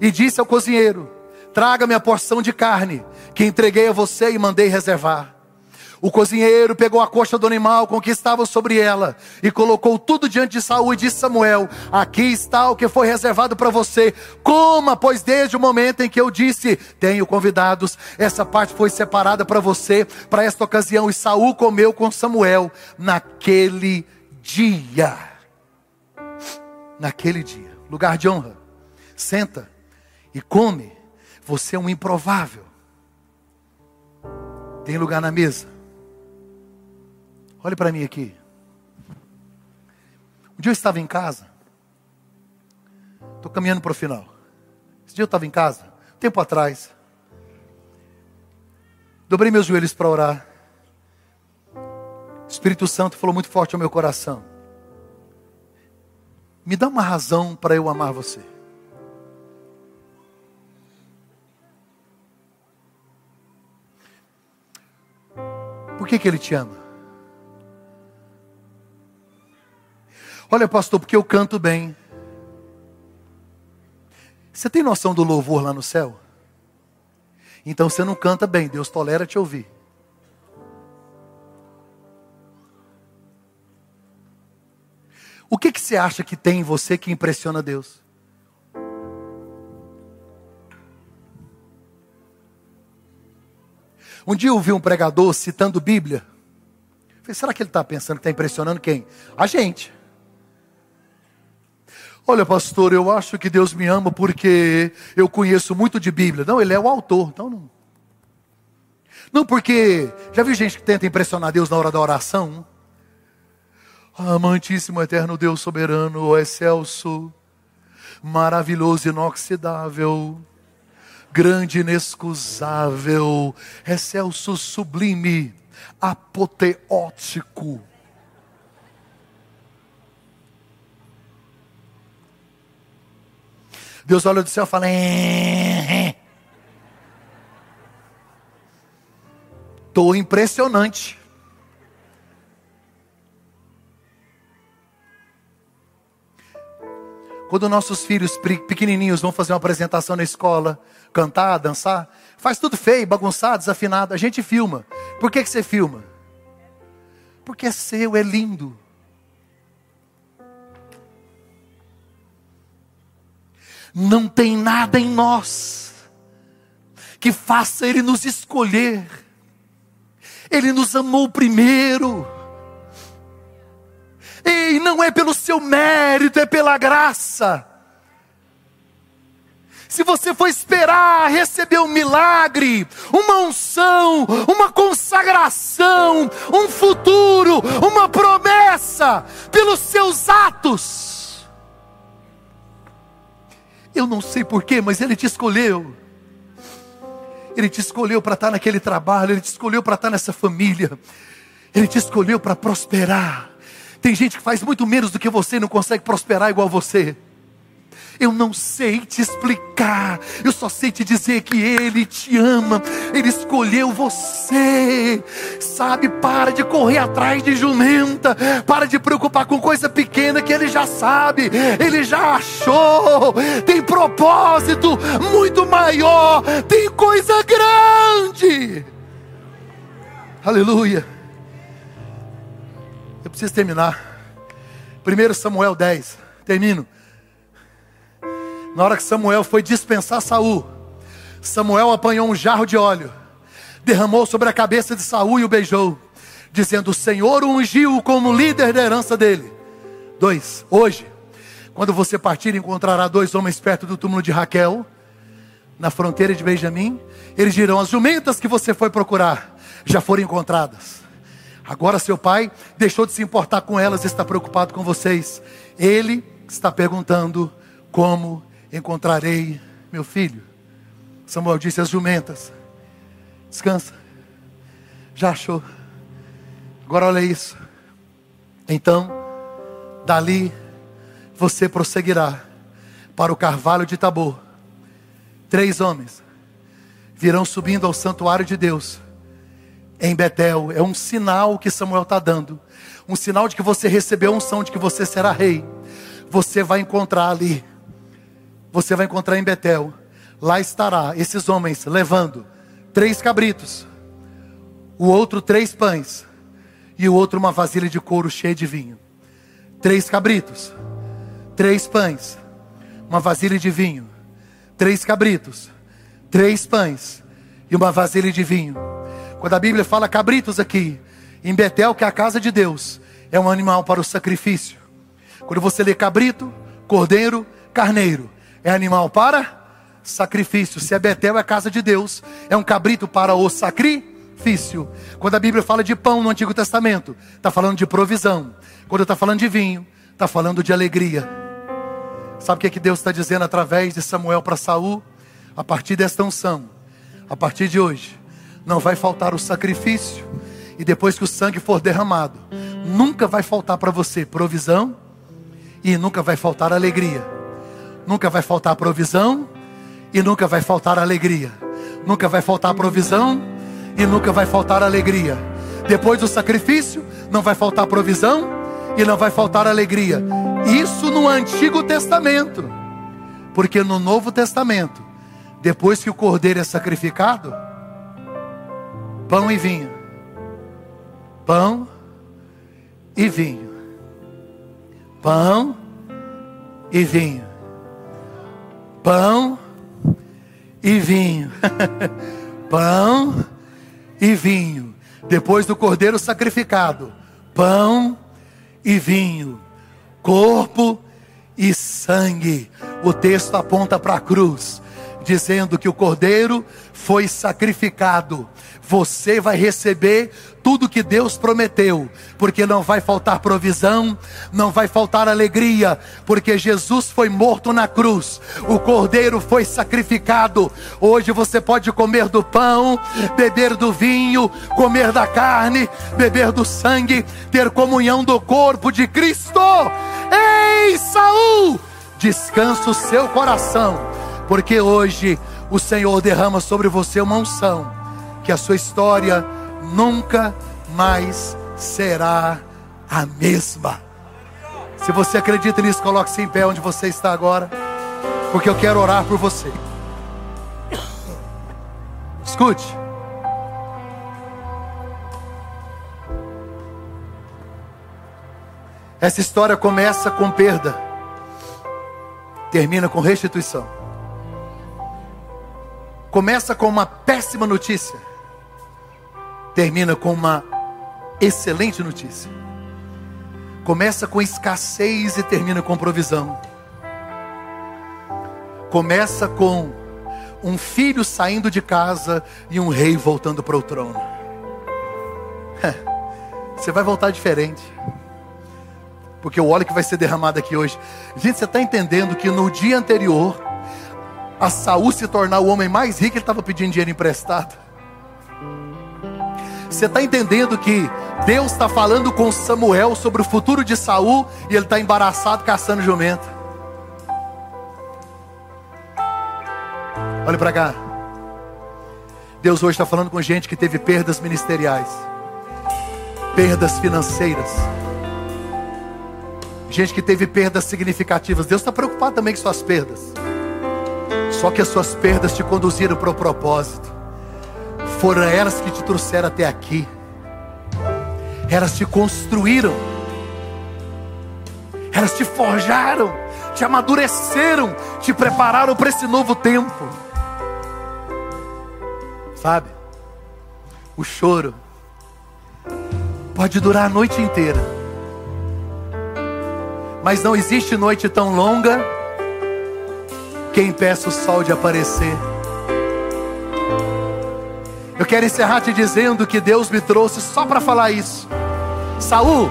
E disse ao cozinheiro: Traga-me a porção de carne que entreguei a você e mandei reservar. O cozinheiro pegou a coxa do animal com que estava sobre ela e colocou tudo diante de Saul e disse Samuel: Aqui está o que foi reservado para você. Coma, pois desde o momento em que eu disse: Tenho convidados, essa parte foi separada para você para esta ocasião. E Saul comeu com Samuel naquele dia. Naquele dia, lugar de honra. Senta e come. Você é um improvável. Tem lugar na mesa. Olhe para mim aqui. Um dia eu estava em casa. Estou caminhando para o final. Esse dia eu estava em casa, tempo atrás. Dobrei meus joelhos para orar. O Espírito Santo falou muito forte ao meu coração. Me dá uma razão para eu amar você. Por que, que ele te ama? Olha, pastor, porque eu canto bem. Você tem noção do louvor lá no céu? Então você não canta bem, Deus tolera te ouvir. O que, que você acha que tem em você que impressiona Deus? Um dia eu ouvi um pregador citando Bíblia. falei, será que ele está pensando que está impressionando quem? A gente. Olha, pastor, eu acho que Deus me ama porque eu conheço muito de Bíblia. Não, ele é o autor, então não. Não, porque já vi gente que tenta impressionar Deus na hora da oração. Amantíssimo, eterno Deus soberano, excelso, maravilhoso, inoxidável, grande, inexcusável, excelso, sublime, apoteótico. Deus olha do céu e fala: Estou impressionante. Quando nossos filhos pequenininhos vão fazer uma apresentação na escola, cantar, dançar, faz tudo feio, bagunçado, desafinado, a gente filma. Por que, que você filma? Porque é seu, é lindo. Não tem nada em nós que faça Ele nos escolher. Ele nos amou primeiro. E não é pelo seu mérito, é pela graça. Se você for esperar receber um milagre, uma unção, uma consagração, um futuro, uma promessa, pelos seus atos, eu não sei porquê, mas Ele te escolheu. Ele te escolheu para estar naquele trabalho, Ele te escolheu para estar nessa família, Ele te escolheu para prosperar. Tem gente que faz muito menos do que você e não consegue prosperar igual você. Eu não sei te explicar, eu só sei te dizer que Ele te ama, Ele escolheu você. Sabe, para de correr atrás de jumenta, para de preocupar com coisa pequena que Ele já sabe, Ele já achou. Tem propósito muito maior, tem coisa grande. Aleluia preciso terminar. 1 Samuel 10, termino. Na hora que Samuel foi dispensar Saul, Samuel apanhou um jarro de óleo, derramou sobre a cabeça de Saul e o beijou, dizendo: O Senhor o ungiu como líder da herança dele. Dois, hoje, quando você partir, encontrará dois homens perto do túmulo de Raquel, na fronteira de Benjamim. Eles dirão: As jumentas que você foi procurar já foram encontradas. Agora seu pai deixou de se importar com elas e está preocupado com vocês. Ele está perguntando: como encontrarei meu filho? Samuel disse às jumentas: Descansa. Já achou. Agora olha isso. Então, dali você prosseguirá para o carvalho de Tabor. Três homens virão subindo ao santuário de Deus em Betel. É um sinal que Samuel está dando. Um sinal de que você recebeu unção, de que você será rei. Você vai encontrar ali. Você vai encontrar em Betel. Lá estará esses homens levando três cabritos, o outro três pães, e o outro uma vasilha de couro cheia de vinho. Três cabritos, três pães, uma vasilha de vinho. Três cabritos, três pães e uma vasilha de vinho. Quando a Bíblia fala cabritos aqui, em Betel, que é a casa de Deus, é um animal para o sacrifício. Quando você lê cabrito, cordeiro, carneiro, é animal para sacrifício. Se é Betel, é casa de Deus, é um cabrito para o sacrifício. Quando a Bíblia fala de pão no Antigo Testamento, está falando de provisão. Quando está falando de vinho, está falando de alegria. Sabe o que, é que Deus está dizendo através de Samuel para Saul? A partir desta unção, a partir de hoje, não vai faltar o sacrifício, e depois que o sangue for derramado, nunca vai faltar para você provisão, e nunca vai faltar alegria. Nunca vai faltar provisão, e nunca vai faltar alegria. Nunca vai faltar provisão, e nunca vai faltar alegria. Depois do sacrifício, não vai faltar provisão, e não vai faltar alegria. Isso no Antigo Testamento. Porque no Novo Testamento, depois que o cordeiro é sacrificado, pão e vinho. Pão e vinho. pão e vinho. Pão e vinho. pão e vinho. Depois do cordeiro sacrificado, pão e vinho. Corpo e sangue. O texto aponta para a cruz, dizendo que o cordeiro foi sacrificado. Você vai receber tudo que Deus prometeu, porque não vai faltar provisão, não vai faltar alegria, porque Jesus foi morto na cruz, o cordeiro foi sacrificado. Hoje você pode comer do pão, beber do vinho, comer da carne, beber do sangue, ter comunhão do corpo de Cristo. Ei, Saul, descansa o seu coração, porque hoje o Senhor derrama sobre você uma unção, que a sua história nunca mais será a mesma. Se você acredita nisso, coloque-se em pé onde você está agora, porque eu quero orar por você. Escute. Essa história começa com perda, termina com restituição começa com uma péssima notícia, termina com uma excelente notícia. Começa com escassez e termina com provisão. Começa com um filho saindo de casa e um rei voltando para o trono. Você vai voltar diferente. Porque o óleo que vai ser derramado aqui hoje. Gente, você está entendendo que no dia anterior a Saul se tornar o homem mais rico, ele estava pedindo dinheiro emprestado. Você está entendendo que Deus está falando com Samuel sobre o futuro de Saul e ele está embaraçado caçando jumento. Olha para cá. Deus hoje está falando com gente que teve perdas ministeriais, perdas financeiras, gente que teve perdas significativas. Deus está preocupado também com suas perdas. Só que as suas perdas te conduziram para o propósito. Foram elas que te trouxeram até aqui. Elas te construíram. Elas te forjaram, te amadureceram, te prepararam para esse novo tempo. Sabe? O choro pode durar a noite inteira. Mas não existe noite tão longa quem impeça o sol de aparecer. Eu quero encerrar te dizendo que Deus me trouxe só para falar isso. Saul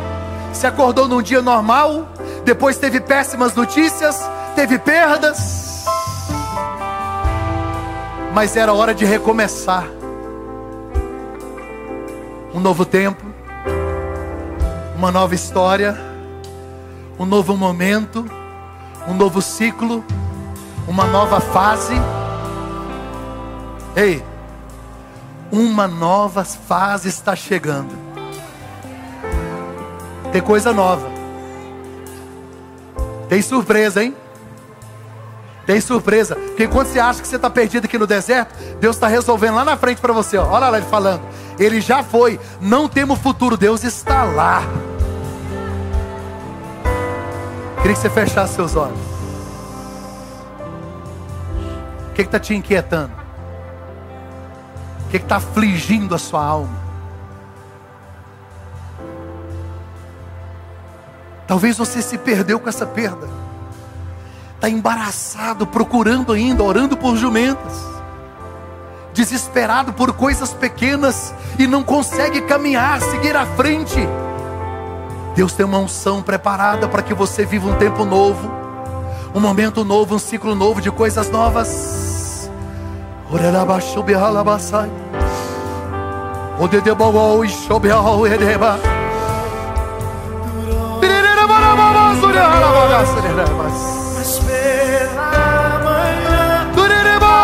se acordou num dia normal, depois teve péssimas notícias, teve perdas, mas era hora de recomeçar. Um novo tempo, uma nova história, um novo momento, um novo ciclo uma nova fase. Ei, uma nova fase está chegando. Tem coisa nova. Tem surpresa, hein? Tem surpresa. Porque quando você acha que você está perdido aqui no deserto, Deus está resolvendo lá na frente para você. Ó. Olha lá ele falando. Ele já foi. Não temos futuro. Deus está lá. Queria que você fechasse seus olhos. O que está te inquietando? Que está afligindo a sua alma? Talvez você se perdeu com essa perda. Está embaraçado, procurando ainda, orando por jumentas. Desesperado por coisas pequenas e não consegue caminhar, seguir à frente. Deus tem uma unção preparada para que você viva um tempo novo um momento novo, um ciclo novo de coisas novas. O dedebogou e chobeau edeba. Pirereba,